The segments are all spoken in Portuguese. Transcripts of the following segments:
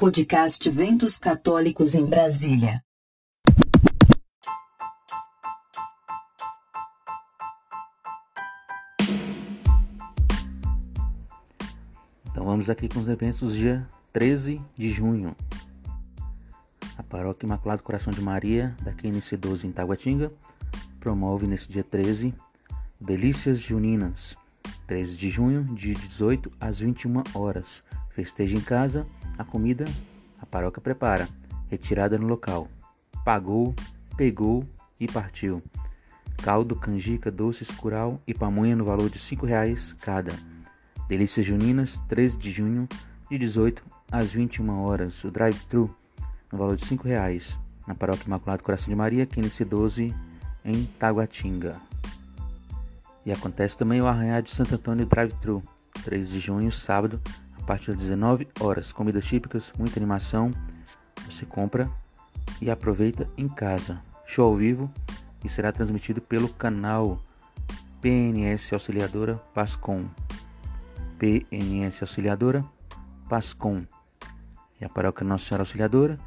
Podcast Ventos Católicos em Brasília. Então vamos aqui com os eventos dia 13 de junho. A Paróquia Imaculado Coração de Maria, da QNC12 em Taguatinga, promove nesse dia 13 Delícias Juninas, 13 de junho, de 18 às 21 horas. Festeja em casa, a comida a paróquia prepara, retirada no local. Pagou, pegou e partiu. Caldo, canjica, doces, curau e pamonha no valor de R$ 5,00 cada. Delícias Juninas, 13 de junho, de 18 às 21 horas. O drive-thru no valor de R$ 5,00 na Paróquia Imaculado Coração de Maria, QNC 12, em Taguatinga. E acontece também o Arranhar de Santo Antônio Drive-Thru, 3 de junho, sábado, partir das 19 horas. Comidas típicas, muita animação. Você compra e aproveita em casa. Show ao vivo e será transmitido pelo canal PNS Auxiliadora Pascom. PNS Auxiliadora Pascom. E a paróquia Nossa Senhora Auxiliadora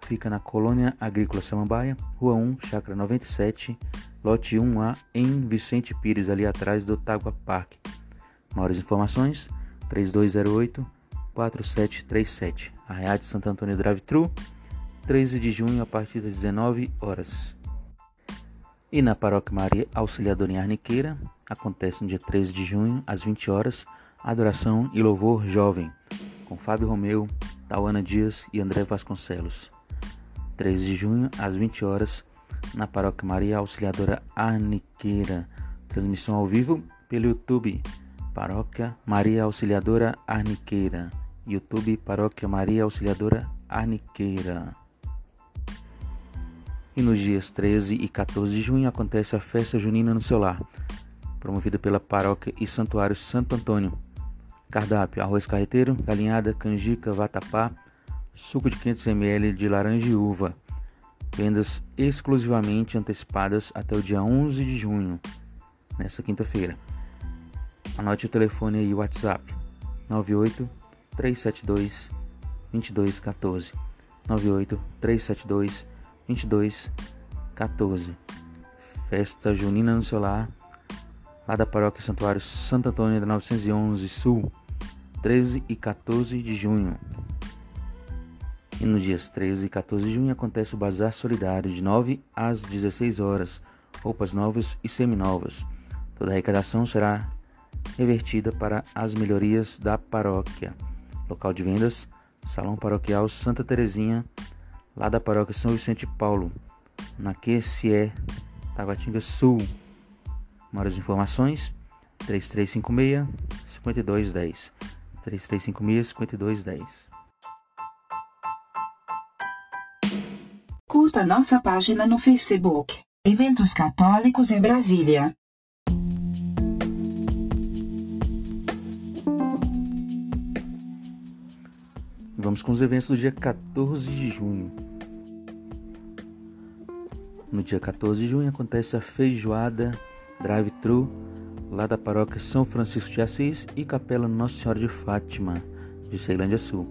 fica na Colônia Agrícola Samambaia, Rua 1, Chácara 97, lote 1A, em Vicente Pires, ali atrás do Tagua Park. Maiores informações: 3208 4737. Arraiá de Santo Antônio Drive True, 13 de junho a partir das 19 horas. E na Paróquia Maria Auxiliadora em Arniqueira, acontece no dia 13 de junho, às 20 horas, Adoração e Louvor Jovem, com Fábio Romeu, Tauana Dias e André Vasconcelos. 13 de junho, às 20 horas, na Paróquia Maria Auxiliadora Arniqueira. Transmissão ao vivo pelo YouTube, Paróquia Maria Auxiliadora Arniqueira. YouTube Paróquia Maria Auxiliadora Arniqueira. E nos dias 13 e 14 de junho acontece a festa junina no seu lar, promovida pela Paróquia e Santuário Santo Antônio. Cardápio: arroz carreteiro, galinhada, canjica, vatapá, suco de 500 ml de laranja e uva. Vendas exclusivamente antecipadas até o dia 11 de junho, nessa quinta-feira. Anote o telefone e o WhatsApp: 98 372 2214. 98 372 2214. Festa Junina no seu lar, lá da Paróquia Santuário Santo Antônio da 911 Sul, 13 e 14 de junho. E nos dias 13 e 14 de junho acontece o Bazar Solidário de 9 às 16 horas, roupas novas e seminovas. Toda a arrecadação será revertida para as melhorias da paróquia. Local de vendas: Salão Paroquial Santa Terezinha, lá da paróquia São Vicente Paulo, na QCE, Taguatinga Sul. Maiores informações: 3356 5210. 3356 5210. Curta nossa página no Facebook. Eventos Católicos em Brasília. Vamos com os eventos do dia 14 de junho. No dia 14 de junho acontece a feijoada drive-thru lá da paróquia São Francisco de Assis e Capela Nossa Senhora de Fátima, de Ceilândia Sul.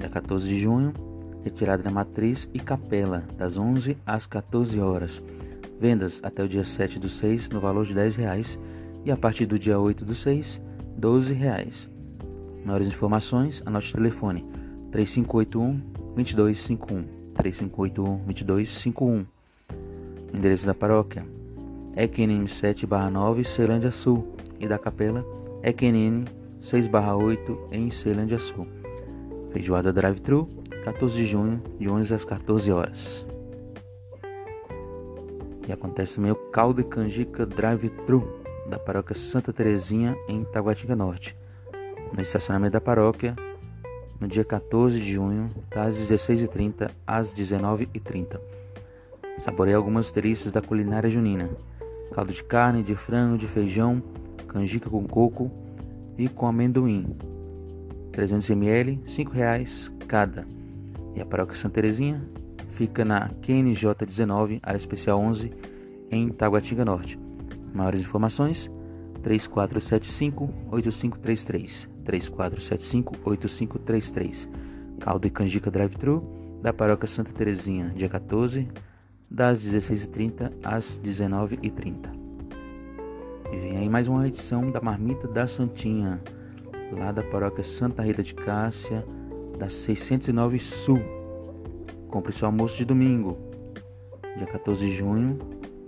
Dia 14 de junho, retirada da matriz e capela, das 11 às 14 horas. Vendas até o dia 7 do 6 no valor de 10 reais, e a partir do dia 8 do 6, 12 reais. Maiores informações, anote o telefone 3581 2251 3581 2251. O endereço da paróquia EQNM 7/9 Ceilândia Sul e da capela EQNM 6/8 em Ceilândia Sul. Feijoada Drive-Thru, 14 de junho, de 11 às 14 horas. E acontece também o Caldo e Canjica Drive-Thru da paróquia Santa Terezinha em Taguatinga Norte, no estacionamento da paróquia, no dia 14 de junho, das 16h30 às 19h30. Saboreie algumas delícias da culinária junina: caldo de carne, de frango, de feijão, canjica com coco e com amendoim. 300 ml, R$ 5,00 cada. E a paróquia Santa Terezinha fica na QNJ 19, área especial 11, em Taguatinga Norte. Maiores informações: 3475 8533. 3475 8533. Caldo e canjica drive-thru da Paróquia Santa Terezinha, dia 14, das 16h30 às 19h30. E vem aí mais uma edição da Marmita da Santinha, lá da Paróquia Santa Rita de Cássia, da 609 Sul. Compre seu almoço de domingo, dia 14 de junho,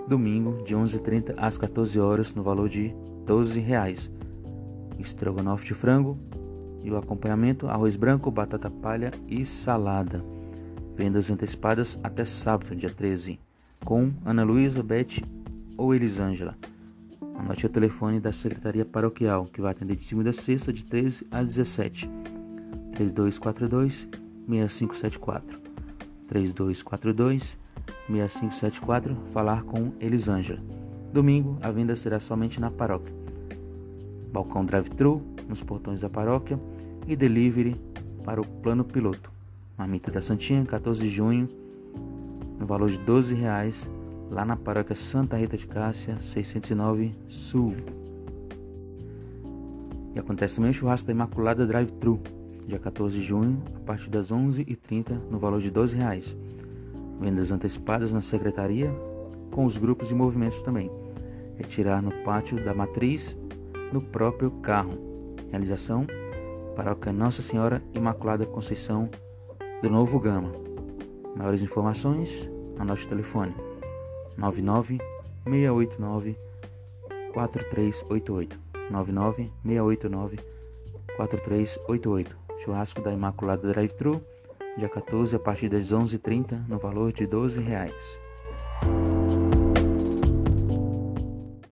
domingo, de 11h30 às 14 horas no valor de 12 reais. Estrogonofe de frango e o acompanhamento arroz branco, batata palha e salada. Vendas antecipadas até sábado, dia 13, com Ana Luísa, Beth ou Elisângela. Anote o telefone da Secretaria Paroquial, que vai atender de segunda a sexta, de 13 a 17. 3242 6574. 3242 6574. Falar com Elisângela. Domingo, a venda será somente na paróquia. Balcão drive-thru nos portões da paróquia e delivery para o plano piloto. Marmita da Santinha, 14 de junho, no valor de 12 reais, lá na paróquia Santa Rita de Cássia, 609 Sul. E acontece também o churrasco da Imaculada Drive-Thru, dia 14 de junho, a partir das 11h30, no valor de 12 reais. Vendas antecipadas na secretaria, com os grupos e movimentos também. Retirar no pátio da matriz, no próprio carro. Realização: Paróquia Nossa Senhora Imaculada Conceição do Novo Gama. Maiores informações, anote o telefone 99 689 4388 99 689 4388 Churrasco da Imaculada Drive-Thru, dia 14 a partir das 11h30 no valor de 12 reais.